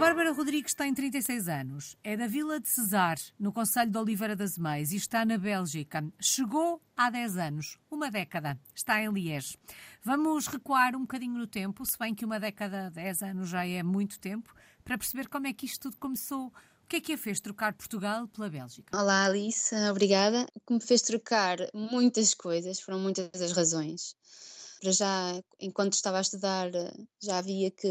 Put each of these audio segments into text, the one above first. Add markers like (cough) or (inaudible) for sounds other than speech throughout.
Bárbara Rodrigues tem 36 anos, é da Vila de Cesar, no Conselho de Oliveira das Meias, e está na Bélgica. Chegou há 10 anos, uma década, está em Liege. Vamos recuar um bocadinho no tempo, se bem que uma década, 10 anos já é muito tempo, para perceber como é que isto tudo começou. O que é que a fez trocar Portugal pela Bélgica? Olá Alice, obrigada. O que me fez trocar muitas coisas, foram muitas as razões. Para já, enquanto estava a estudar, já via que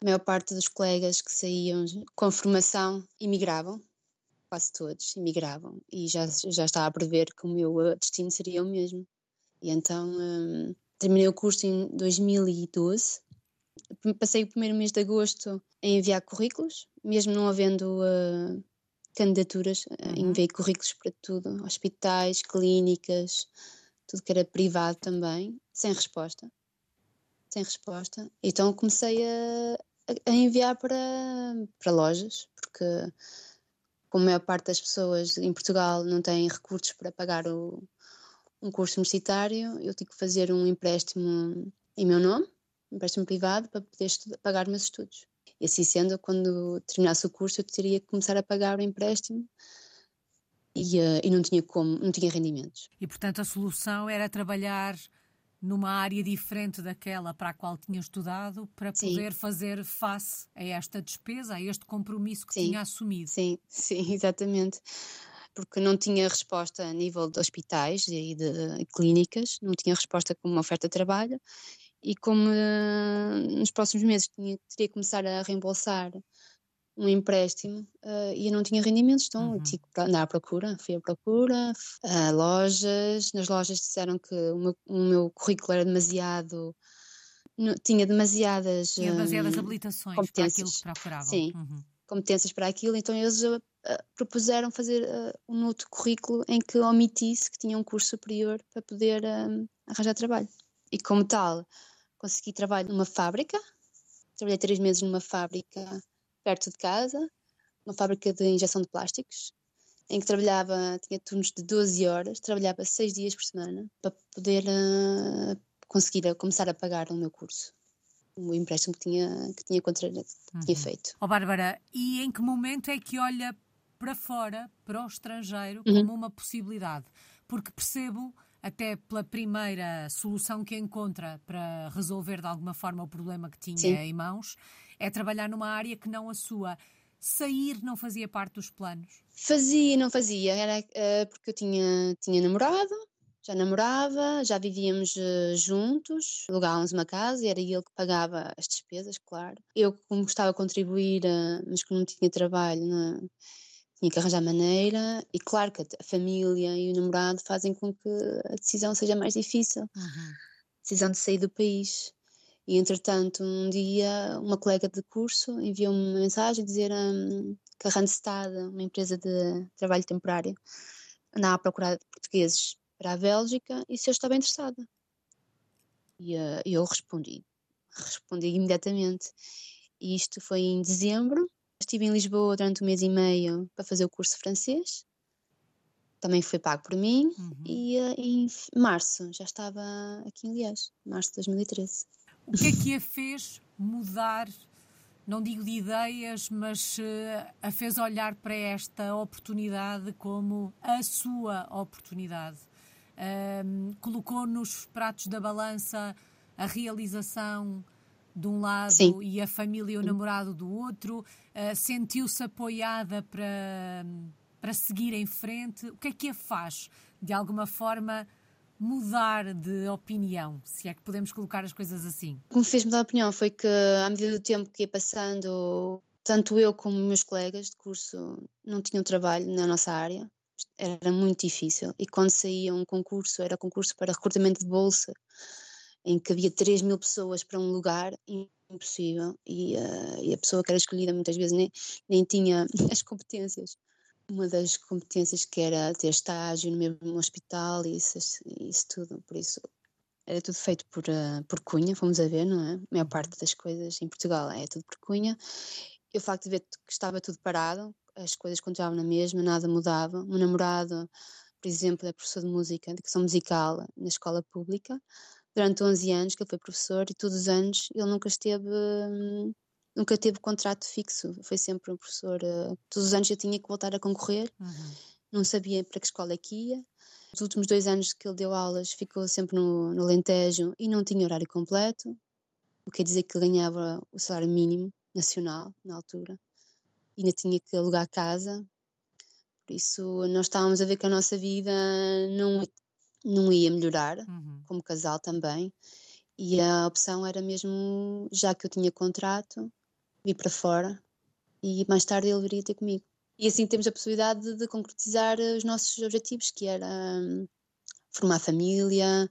a maior parte dos colegas que saíam com formação imigravam, quase todos imigravam, e já, já estava a prever que o meu eh, destino seria o mesmo. E então um, terminei o curso em 2012. Passei o primeiro mês de agosto a enviar currículos, mesmo não havendo uh, candidaturas, uhum. enviei currículos para tudo, hospitais, clínicas, tudo que era privado também, sem resposta. Sem resposta. Então comecei a, a enviar para, para lojas, porque como a maior parte das pessoas em Portugal não têm recursos para pagar o, um curso universitário, eu tive que fazer um empréstimo em meu nome, um empréstimo privado, para poder estudar, pagar meus estudos. E assim sendo, quando terminasse o curso, eu teria que começar a pagar o empréstimo e, uh, e não tinha como, não tinha rendimentos. E portanto a solução era trabalhar numa área diferente daquela para a qual tinha estudado para poder sim. fazer face a esta despesa, a este compromisso que sim. tinha assumido. Sim, (laughs) sim, exatamente. Porque não tinha resposta a nível de hospitais e de clínicas, não tinha resposta com uma oferta de trabalho e como uh, nos próximos meses tinha, teria que começar a reembolsar um empréstimo uh, e eu não tinha rendimentos, então uhum. tive que andar à procura, fui à procura, a lojas, nas lojas disseram que o meu, o meu currículo era demasiado tinha demasiadas tinha demasiadas um, habilitações competências. para aquilo que procuravam. Sim, uhum. competências para aquilo, então eles uh, propuseram fazer uh, um outro currículo em que omitisse que tinha um curso superior para poder arranjar trabalho. E como tal, consegui trabalho numa fábrica, trabalhei três meses numa fábrica perto de casa, uma fábrica de injeção de plásticos, em que trabalhava, tinha turnos de 12 horas, trabalhava 6 dias por semana para poder uh, conseguir a, começar a pagar o meu curso. O empréstimo que tinha, que tinha, contra, uhum. tinha feito. Ó oh, Bárbara, e em que momento é que olha para fora, para o estrangeiro, uhum. como uma possibilidade? Porque percebo até pela primeira solução que encontra para resolver de alguma forma o problema que tinha Sim. em mãos, é trabalhar numa área que não a sua. Sair não fazia parte dos planos? Fazia, não fazia, era uh, porque eu tinha, tinha namorado, já namorava, já vivíamos uh, juntos, alugávamos uma casa e era ele que pagava as despesas, claro. Eu, como gostava de contribuir, uh, mas que não tinha trabalho, não, tinha que arranjar maneira, e claro que a família e o namorado fazem com que a decisão seja mais difícil. Uhum. Decisão de sair do país. E entretanto, um dia, uma colega de curso enviou-me uma mensagem a dizer um, que a Randstad, uma empresa de trabalho temporário, andava a procurar portugueses para a Bélgica e se eu estava interessada. E uh, eu respondi, respondi imediatamente. E isto foi em dezembro Estive em Lisboa durante um mês e meio para fazer o curso francês. Também foi pago por mim. Uhum. E uh, em março já estava aqui em Liège, março de 2013. O que é que a fez mudar, não digo de ideias, mas uh, a fez olhar para esta oportunidade como a sua oportunidade? Colocou nos pratos da balança a realização de um lado Sim. e a família e o namorado do outro? Uh, Sentiu-se apoiada para, para seguir em frente? O que é que a faz, de alguma forma, mudar de opinião, se é que podemos colocar as coisas assim? O que me fez mudar de opinião foi que, à medida do tempo que ia passando, tanto eu como meus colegas de curso não tinham trabalho na nossa área. Era muito difícil. E quando saía um concurso, era concurso para recrutamento de bolsa em que havia 3 mil pessoas para um lugar, impossível, e, uh, e a pessoa que era escolhida muitas vezes nem, nem tinha (laughs) as competências. Uma das competências que era ter estágio no mesmo hospital e isso, isso tudo, por isso era tudo feito por, uh, por cunha, fomos a ver, não é? A maior parte das coisas em Portugal é tudo por cunha. E o facto de ver que estava tudo parado, as coisas continuavam na mesma, nada mudava. O namorado, por exemplo, é professor de música, de educação musical na escola pública, durante 11 anos que ele foi professor e todos os anos ele nunca esteve hum, nunca teve contrato fixo, foi sempre um professor, uh, todos os anos eu tinha que voltar a concorrer, uhum. não sabia para que escola é que ia. Os últimos dois anos que ele deu aulas ficou sempre no, no Alentejo e não tinha horário completo, o que quer dizer que ganhava o salário mínimo nacional na altura e ainda tinha que alugar casa. Por isso nós estávamos a ver que a nossa vida não, não ia melhorar, uhum. como casal também. E a opção era mesmo, já que eu tinha contrato, vir para fora e mais tarde ele viria ter comigo. E assim temos a possibilidade de, de concretizar os nossos objetivos, que era hum, formar família,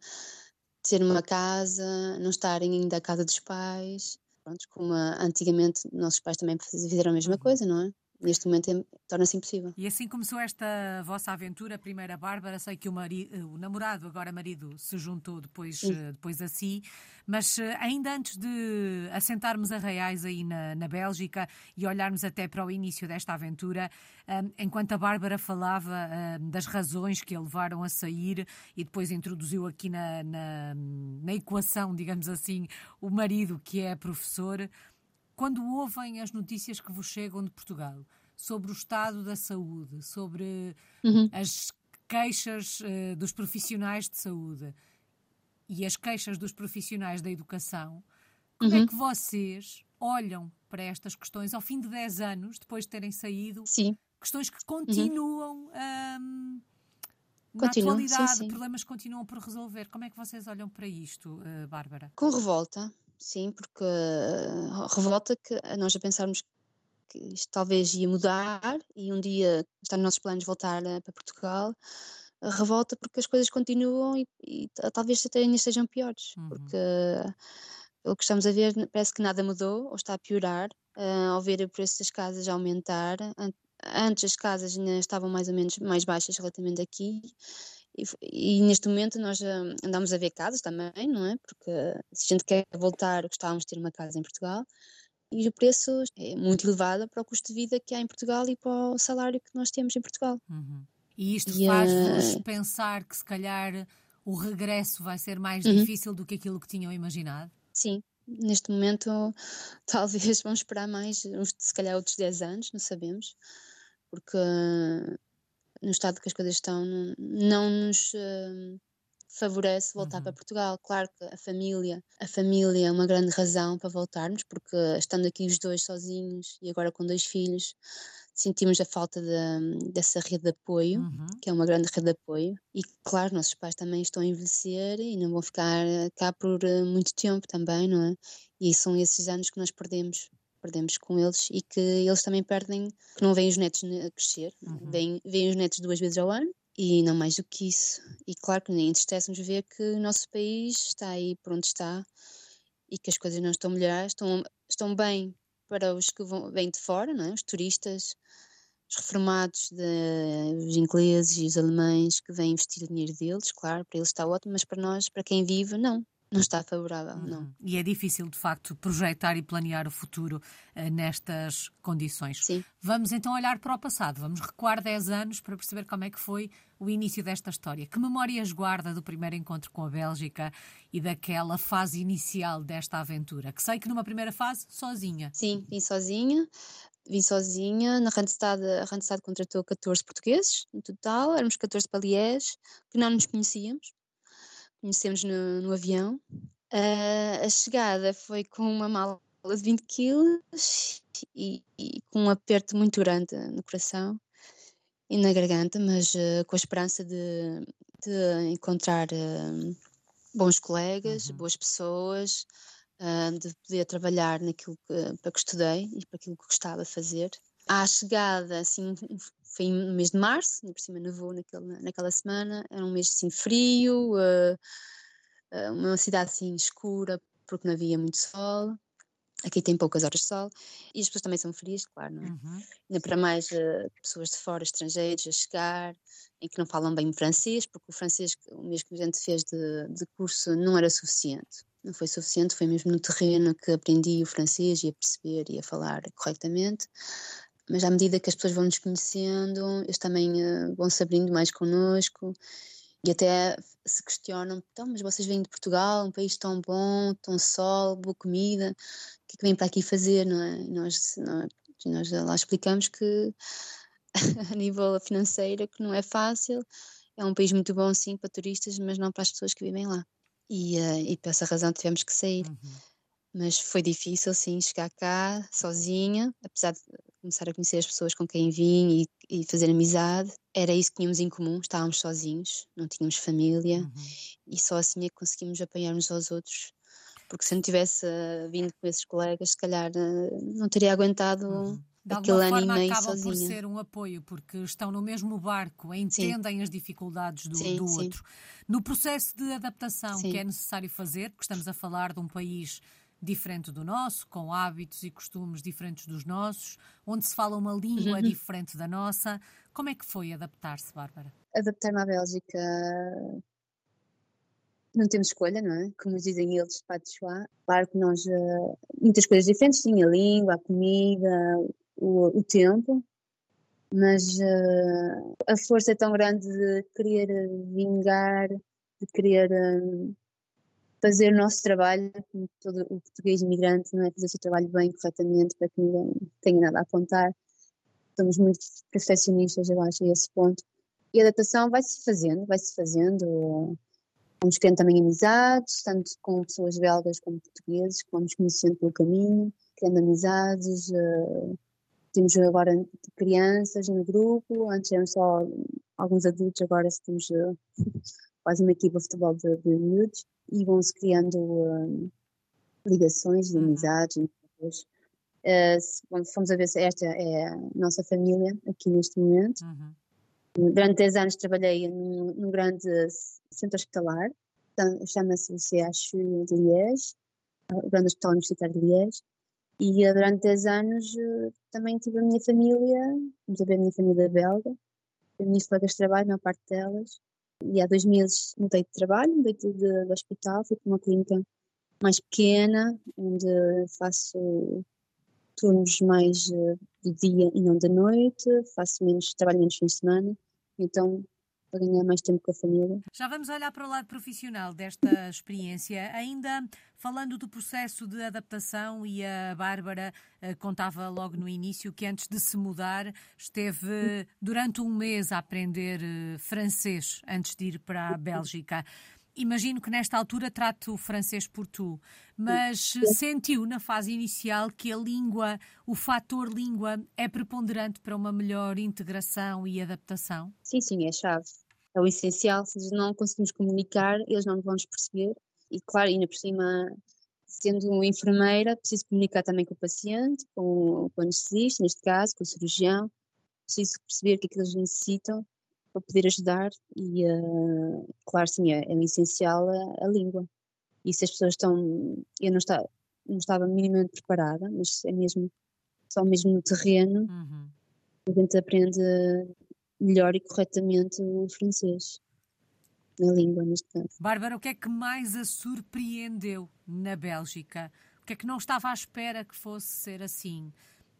ter uma casa, não estarem ainda à casa dos pais. Pronto, como antigamente nossos pais também fizeram a mesma uhum. coisa, não é? Neste momento é, torna-se impossível. E assim começou esta vossa aventura, primeira Bárbara, sei que o, marido, o namorado, agora marido, se juntou depois, eh, depois a si, mas eh, ainda antes de assentarmos a reais aí na, na Bélgica e olharmos até para o início desta aventura, um, enquanto a Bárbara falava um, das razões que a levaram a sair e depois introduziu aqui na, na, na equação, digamos assim, o marido que é professor, quando ouvem as notícias que vos chegam de Portugal sobre o estado da saúde, sobre uhum. as queixas uh, dos profissionais de saúde e as queixas dos profissionais da educação, como é uhum. é que vocês olham para estas questões ao fim de 10 anos, depois de terem saído? Sim. Questões que continuam uhum. um, na Continua, atualidade, sim, sim. problemas que continuam por resolver. Como é que vocês olham para isto, uh, Bárbara? Com revolta, sim, porque uh, revolta que nós a pensarmos que isto talvez ia mudar e um dia está nos nossos planos voltar uh, para Portugal, uh, revolta porque as coisas continuam e, e talvez até ainda estejam piores, uhum. porque o que estamos a ver parece que nada mudou ou está a piorar, ao ver o preço das casas aumentar, antes as casas ainda estavam mais ou menos mais baixas relativamente aqui e, e, neste momento nós uh, andamos a ver casas também, não é? Porque se a gente quer voltar, gostávamos de ter uma casa em Portugal e o preço é muito elevado para o custo de vida que há em Portugal e para o salário que nós temos em Portugal. Uhum. E isto faz-vos uh... pensar que se calhar o regresso vai ser mais uhum. difícil do que aquilo que tinham imaginado? Sim, neste momento (laughs) talvez vamos esperar mais, uns, se calhar outros 10 anos, não sabemos, porque no estado que as coisas estão, não, não nos uh, favorece voltar uhum. para Portugal. Claro que a família, a família é uma grande razão para voltarmos, porque estando aqui os dois sozinhos e agora com dois filhos, sentimos a falta de, dessa rede de apoio, uhum. que é uma grande rede de apoio. E claro, nossos pais também estão a envelhecer e não vão ficar cá por eh, muito tempo também, não é? E são esses anos que nós perdemos perdemos com eles e que eles também perdem, que não veem os netos a crescer, uhum. veem, veem os netos duas vezes ao ano e não mais do que isso. E claro que nem entristece-nos ver que o nosso país está aí por onde está e que as coisas não estão melhores, estão, estão bem para os que vão, vêm de fora, não é? os turistas, os reformados, de, os ingleses e os alemães que vêm investir o dinheiro deles, claro, para eles está ótimo, mas para nós, para quem vive, não não está favorável, não. E é difícil, de facto, projetar e planear o futuro uh, nestas condições. Sim. Vamos então olhar para o passado, vamos recuar 10 anos para perceber como é que foi o início desta história. Que memórias guarda do primeiro encontro com a Bélgica e daquela fase inicial desta aventura? Que sei que numa primeira fase, sozinha. Sim, vim sozinha. Vim sozinha, na Randstad, a Randstad contratou 14 portugueses no total, éramos 14 paliés, que não nos conhecíamos conhecemos no, no avião. Uh, a chegada foi com uma mala de 20 quilos e, e, com um aperto muito grande no coração e na garganta, mas uh, com a esperança de, de encontrar uh, bons colegas, uhum. boas pessoas, de poder trabalhar naquilo que, para que estudei e para aquilo que gostava de fazer. À chegada, assim, foi no mês de março, por cima nevou naquele, naquela semana, era um mês assim frio, uh, uh, uma cidade assim escura, porque não havia muito sol. Aqui tem poucas horas de sol e as pessoas também são frias, claro, não é? Uhum. Ainda para mais uh, pessoas de fora, estrangeiros, a chegar, em que não falam bem francês, porque o francês, o mesmo que a gente fez de, de curso, não era suficiente. Não foi suficiente, foi mesmo no terreno que aprendi o francês e a perceber e a falar corretamente mas à medida que as pessoas vão nos conhecendo, eles também uh, vão se abrindo mais connosco E até se questionam, então, mas vocês vêm de Portugal, um país tão bom, tão sol, boa comida, o que é que vêm para aqui fazer, não é? E nós, nós, nós lá explicamos que (laughs) a nível financeiro que não é fácil, é um país muito bom sim para turistas, mas não para as pessoas que vivem lá. E, uh, e por essa razão tivemos que sair. Uhum. Mas foi difícil sim chegar cá sozinha, apesar de começar a conhecer as pessoas com quem vim e, e fazer amizade. Era isso que tínhamos em comum, estávamos sozinhos, não tínhamos família uhum. e só assim é que conseguimos apanhar-nos aos outros. Porque se não tivesse uh, vindo com esses colegas, se calhar uh, não teria aguentado uhum. de aquele ano e meio acabam sozinha. por ser um apoio, porque estão no mesmo barco, entendem sim. as dificuldades do, sim, do outro. No processo de adaptação que é necessário fazer, porque estamos a falar de um país diferente do nosso, com hábitos e costumes diferentes dos nossos, onde se fala uma língua uhum. diferente da nossa. Como é que foi adaptar-se, Bárbara? Adaptar-me à Bélgica não temos escolha, não é? Como dizem eles, de Claro que nós, uh, muitas coisas diferentes, sim, a língua, a comida, o, o tempo, mas uh, a força é tão grande de querer vingar, de querer uh, fazer o nosso trabalho, como todo o português imigrante, não é? Fazer o seu trabalho bem, corretamente, para que ninguém tenha nada a apontar. Somos muito perfeccionistas, eu acho, a esse ponto. E a adaptação vai-se fazendo, vai-se fazendo. Vamos criando também amizades, tanto com pessoas belgas como portugueses, que vamos conhecendo pelo caminho, criando amizades. Uh, temos agora crianças no grupo, antes eram só alguns adultos, agora temos uh, quase uma equipa de futebol de, de miúdos e vão-se criando uh, ligações de uhum. amizades. Uh, fomos a ver se esta é a nossa família aqui neste momento. Uhum. Durante 10 anos trabalhei num, num grande centro hospitalar, então, chama-se o CHU de Liège, o Grande Hospital Universitário de Liège, e uh, durante 10 anos uh, também tive a minha família, vamos a ver a minha família belga, as minhas colegas de trabalho, na parte delas, e há dois meses mudei de trabalho, mudei de, de, de hospital, fui para uma clínica mais pequena, onde faço turnos mais uh, de dia e não de noite, faço menos, trabalho menos fins de semana, então para ganhar mais tempo com a família. Já vamos olhar para o lado profissional desta experiência. Ainda falando do processo de adaptação, e a Bárbara uh, contava logo no início que antes de se mudar esteve durante um mês a aprender uh, francês antes de ir para a Bélgica. Imagino que nesta altura trate o francês por tu, mas sentiu na fase inicial que a língua, o fator língua, é preponderante para uma melhor integração e adaptação? Sim, sim, é chave. É o essencial. Se não conseguimos comunicar, eles não vão nos perceber. E claro, ainda por cima, sendo uma enfermeira, preciso comunicar também com o paciente, com, com o anestesista, neste caso, com o cirurgião. Preciso perceber o que é que eles necessitam para poder ajudar e, uh, claro, sim, é, é essencial a, a, língua. E se as pessoas estão, eu não estava, não estava minimamente preparada, mas é mesmo, só mesmo no terreno, uhum. a gente aprende melhor e corretamente o francês. Na língua, neste caso. Bárbara, o que é que mais a surpreendeu na Bélgica? O que é que não estava à espera que fosse ser assim?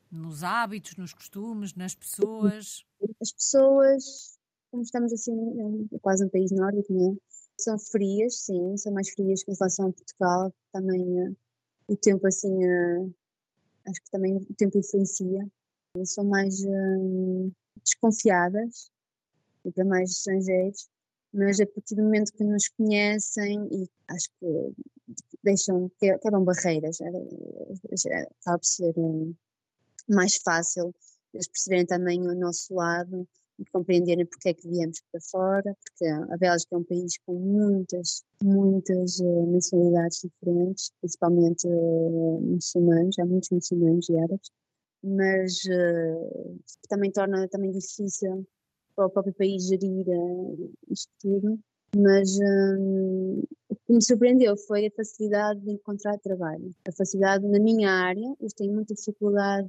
Nos hábitos, nos costumes, nas pessoas? As pessoas como estamos assim, quase um país nórdico, não é? São frias, sim, são mais frias com relação a Portugal. Também uh, o tempo, assim, uh, acho que também o tempo influencia. São mais uh, desconfiadas para mais estrangeiros, mas a partir do momento que nos conhecem e acho que deixam, quebram barreiras, acaba por ser mais fácil eles perceberem também o nosso lado compreenderem porque é que viemos para fora, porque a Bélgica é um país com muitas, muitas uh, nacionalidades diferentes, principalmente uh, muçulmanos, há muitos muçulmanos e árabes, mas uh, também torna também difícil para o próprio país gerir uh, isto tudo. Mas o que me surpreendeu foi a facilidade de encontrar trabalho. A facilidade na minha área, eu tenho muita dificuldade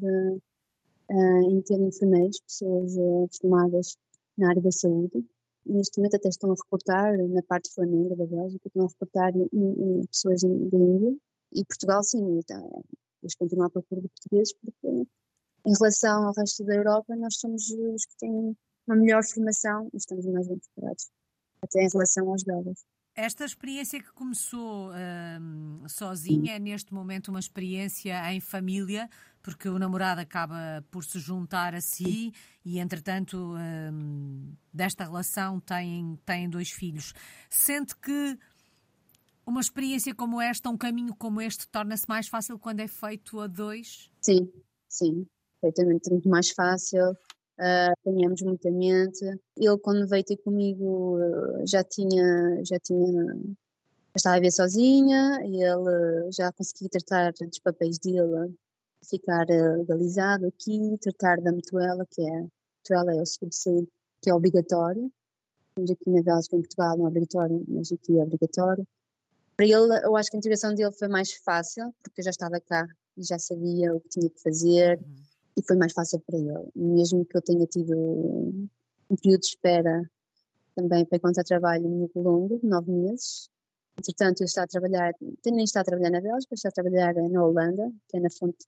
uh, em ter enfermeiros, pessoas uh, formadas na área da saúde. Neste momento até estão a reportar na parte flamenga da Bélgica, estão a reportar em, em pessoas da Índia e Portugal sim, então, eles continuam a procurar de portugueses porque em relação ao resto da Europa nós somos os que têm uma melhor formação e estamos mais bem preparados. até em relação aos belgas. Esta experiência que começou hum, sozinha é neste momento uma experiência em família, porque o namorado acaba por se juntar a si e, entretanto, hum, desta relação têm, têm dois filhos. Sente que uma experiência como esta, um caminho como este, torna-se mais fácil quando é feito a dois? Sim, sim, perfeitamente muito mais fácil uh, apanhamos muitamente. Ele, quando veio ter comigo, uh, já tinha, já tinha, já estava a ver sozinha, e ele já conseguia tratar dos papéis dele, ficar uh, legalizado aqui, tratar da mutuela, que é, mutuela é o seguro de saúde, que é obrigatório. Temos aqui na Bélgica, em Portugal, não é obrigatório, mas aqui é obrigatório. Para ele, eu acho que a integração dele foi mais fácil, porque eu já estava cá e já sabia o que tinha que fazer. Uhum e foi mais fácil para ele. Mesmo que eu tenha tido um período de espera também para encontrar trabalho muito longo, nove meses. Entretanto, eu estou a trabalhar, nem está a trabalhar na Bélgica, está a trabalhar na Holanda, que é na fonte,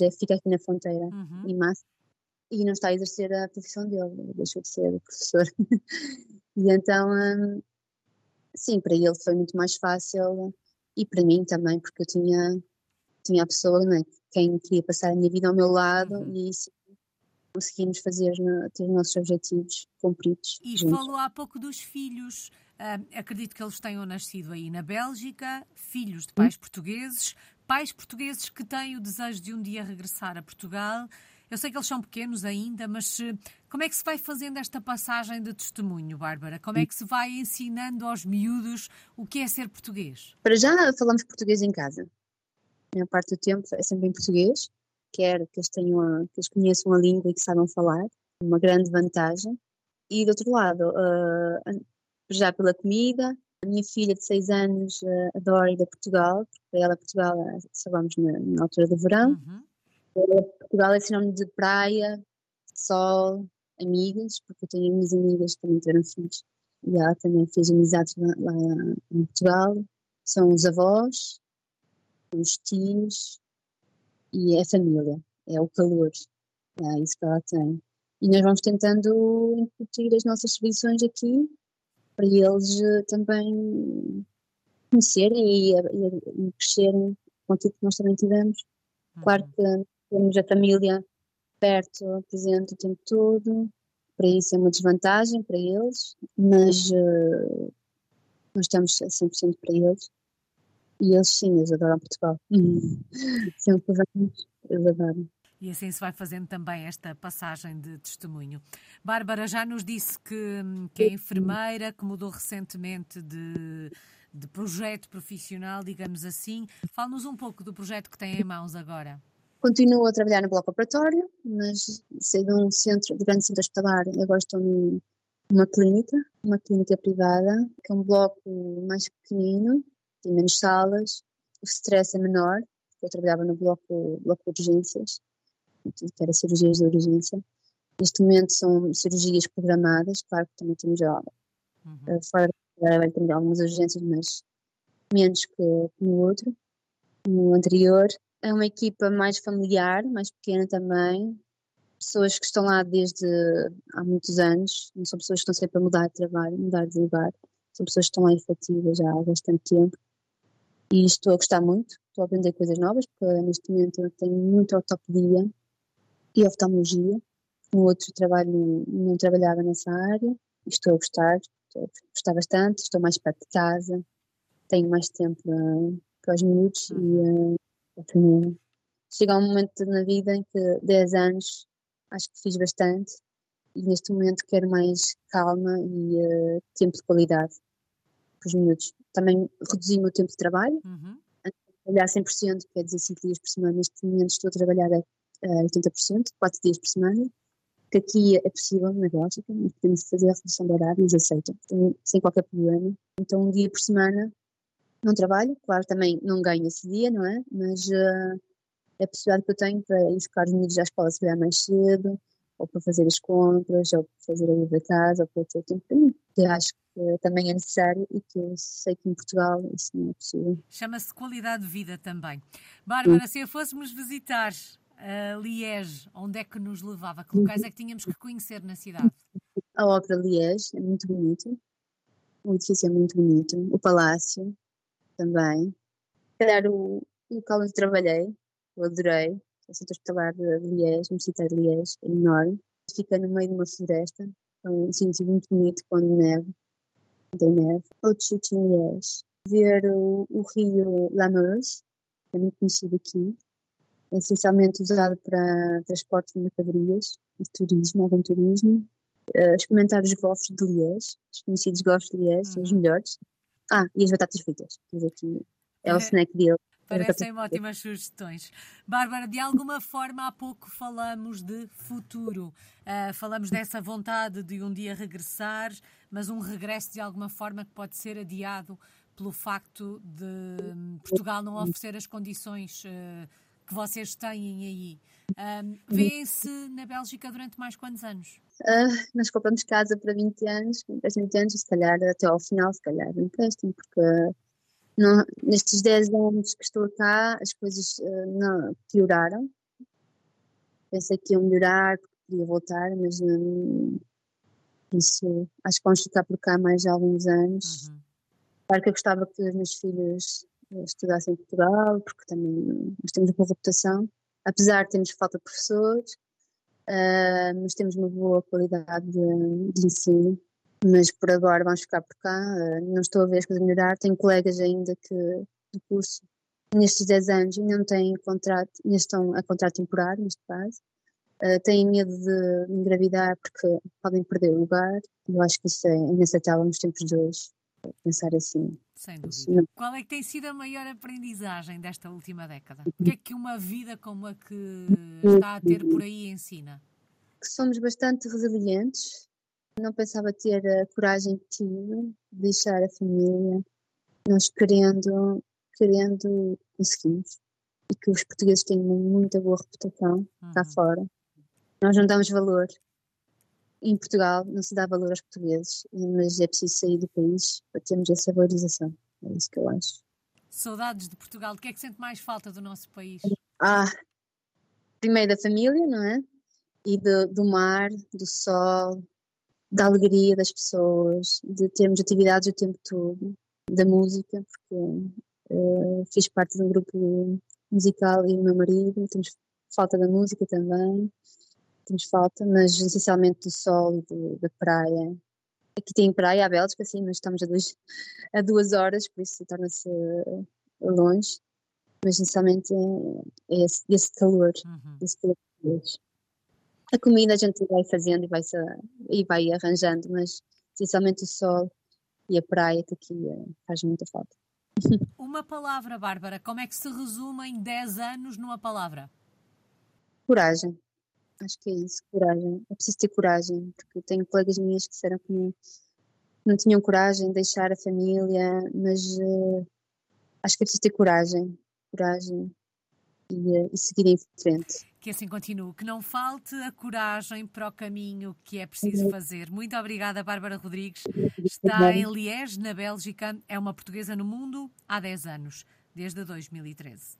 é, fica aqui na fronteira, uhum. em massa, e não está a exercer a profissão dele, deixou de ser professor. (laughs) e então, hum, sim, para ele foi muito mais fácil, e para mim também, porque eu tinha tinha a pessoa, não é? Quem queria passar a minha vida ao meu lado uhum. e isso conseguimos fazer, ter os nossos objetivos cumpridos. E juntos. falou há pouco dos filhos. Uh, acredito que eles tenham nascido aí na Bélgica, filhos de pais uhum. portugueses, pais portugueses que têm o desejo de um dia regressar a Portugal. Eu sei que eles são pequenos ainda, mas eh, como é que se vai fazendo esta passagem de testemunho, Bárbara? Como é que se vai ensinando aos miúdos o que é ser português? Para já falamos português em casa a maior parte do tempo é sempre em português, quer que eles, tenham a, que eles conheçam a língua e que saibam falar, uma grande vantagem. E do outro lado, uh, já pela comida, a minha filha de 6 anos uh, adora ir a Portugal, porque ela Portugal, uh, sabemos, na, na, altura do verão. Uhum. Portugal é sinónimo de praia, sol, amigas, porque eu tenho minhas amigas que também tiveram filhos. E ela também fez amizades lá, lá em Portugal. São os avós, os tios e é a família, é o calor, é isso que ela tem. E nós vamos tentando incutir as nossas tradições aqui para eles eh, também conhecerem e, e, e crescerem com aquilo que nós também tivemos. Uhum. Claro que temos a família perto, presente o tempo todo, para isso é uma desvantagem para eles, mas uh, nós estamos a 100% para eles e eles sim, eles adoram Portugal. Sempre vamos, eles adoram. E assim se vai fazendo também esta passagem de testemunho. Bárbara já nos disse que, que é enfermeira, que mudou recentemente de, de projeto profissional, digamos assim. Fale-nos um pouco do projeto que tem em mãos agora. Continuo a trabalhar no bloco operatório, mas saí de um centro, de grande centro hospitalar agora estou numa clínica, uma clínica privada, que é um bloco mais pequenino, tem menos salas, o stress é menor, eu trabalhava no bloco, bloco de urgências, que era cirurgias de urgência. Neste momento são cirurgias programadas, claro que também temos já uhum. Eh, fora da temos algumas urgências, mas menos que no outro, no anterior. É uma equipa mais familiar, mais pequena também, pessoas que estão lá desde há muitos anos, não são pessoas que estão sempre a mudar de trabalho, mudar de lugar, são pessoas que estão lá efetivas já há bastante tempo e estou a gostar muito, estou a aprender coisas novas, porque neste momento eu tenho muita ortopedia e oftalmologia. No outro trabalho não trabalhava nessa área, e estou a gostar, estou a gostar bastante, estou mais perto de casa, tenho mais tempo uh, para os minutos e uh, a família. Chega um momento na vida em que 10 anos acho que fiz bastante e neste momento quero mais calma e uh, tempo de qualidade para os minutos também reduzi o meu tempo de trabalho, uhum. trabalhar 100%, quer dizer 5 dias por semana, neste momento estou a trabalhar a, a 80%, 4 dias por semana, que aqui é possível na Bélgica, podemos fazer a redução de horário, eles aceitam, sem qualquer problema. Então um dia por semana não trabalho, claro também não ganho esse dia, não é? Mas uh, é a possibilidade que eu tenho para ir buscar os meninos à escola se mais cedo, ou para fazer as compras, ou para fazer a vida da casa, ou para ter tempo para mim. Eu acho que também é necessário e que eu sei que em Portugal isso não é possível. Chama-se qualidade de vida também. Bárbara, Sim. se a fôssemos visitar uh, Liege, onde é que nos levava? Que locais é que tínhamos que conhecer na cidade? A Ópera Liege é muito bonita. o edifício é muito bonito, o palácio também. Calhar o local onde trabalhei, eu adorei, o Centro Hospitalar de Liège, Universitário de Liège, é enorme. Fica no meio de uma floresta, é um sítio muito bonito quando neve, tem neve. Outro sítio em Liège, ver o, o rio Lameuse, é muito conhecido aqui, é essencialmente usado para transporte de mercadorias e turismo, algum turismo. Uh, experimentar os gofres de Liège, os conhecidos gofres de Liège, são os uhum. melhores. Ah, e as batatas fritas, aqui é o snack dele. Parecem ótimas sugestões. Bárbara, de alguma forma há pouco falamos de futuro. Uh, falamos dessa vontade de um dia regressar, mas um regresso de alguma forma que pode ser adiado pelo facto de Portugal não oferecer as condições uh, que vocês têm aí. Um, Vêem-se na Bélgica durante mais quantos anos? Uh, nós compramos casa para 20 anos, 20 anos, se calhar até ao final, se calhar empréstimo, porque não, nestes 10 anos que estou cá as coisas uh, não, pioraram. Pensei que iam melhorar, porque podia voltar, mas um, isso, acho que vamos ficar por cá mais alguns anos. Uhum. Claro que eu gostava que os meus filhos estudassem em Portugal, porque também nós temos uma reputação, apesar de termos falta de professores, uh, mas temos uma boa qualidade de, de, ensino. Mas por agora vamos ficar por cá, uh, não estou a ver as coisas melhorar. Tenho colegas ainda que do curso, nestes 10 anos, ainda não têm contrato, ainda estão a contrato temporário, neste caso. Uh, têm medo de engravidar porque podem perder o lugar. Eu acho que isso é inaceitável nos tempos de hoje pensar assim. Sem dúvida. Qual é que tem sido a maior aprendizagem desta última década? O que é que uma vida como a que está a ter por aí ensina? Que somos bastante resilientes. Não pensava ter a coragem que tive de deixar a família. Nós querendo, querendo conseguimos. E que os portugueses têm muita boa reputação uhum. cá fora. Nós não damos valor em Portugal não se dá valor aos portugueses, mas é preciso sair do país para termos essa valorização. É isso que eu acho. Saudades de Portugal. O que é que sente mais falta do nosso país? Ah, primeiro da família, não é? E do, do mar, do sol, da alegria das pessoas, de termos atividades o tempo todo, da música, porque uh, fiz parte de um grupo musical e o meu marido, temos falta da música também temos falta, mas essencialmente do sol e da praia. Aqui tem praia, a Bélgica, sim, mas estamos a, dois, a duas horas, por isso torna-se longe. Mas essencialmente é, é esse, esse calor, uhum. esse calor A comida a gente vai fazendo e vai, e vai arranjando, mas essencialmente o sol e a praia que aqui é, faz muita falta. (laughs) Uma palavra, Bárbara, como é que se resume em 10 anos numa palavra? Coragem. Acho que é isso, coragem. É preciso ter coragem, porque tenho colegas minhas que disseram que não, não tinham coragem de deixar a família, mas uh, acho que é preciso ter coragem, coragem e, uh, e seguir em frente. Que assim continue, que não falte a coragem para o caminho que é preciso uhum. fazer. Muito obrigada, Bárbara Rodrigues. Está em Liège, na Bélgica, é uma portuguesa no mundo há 10 anos, desde 2013.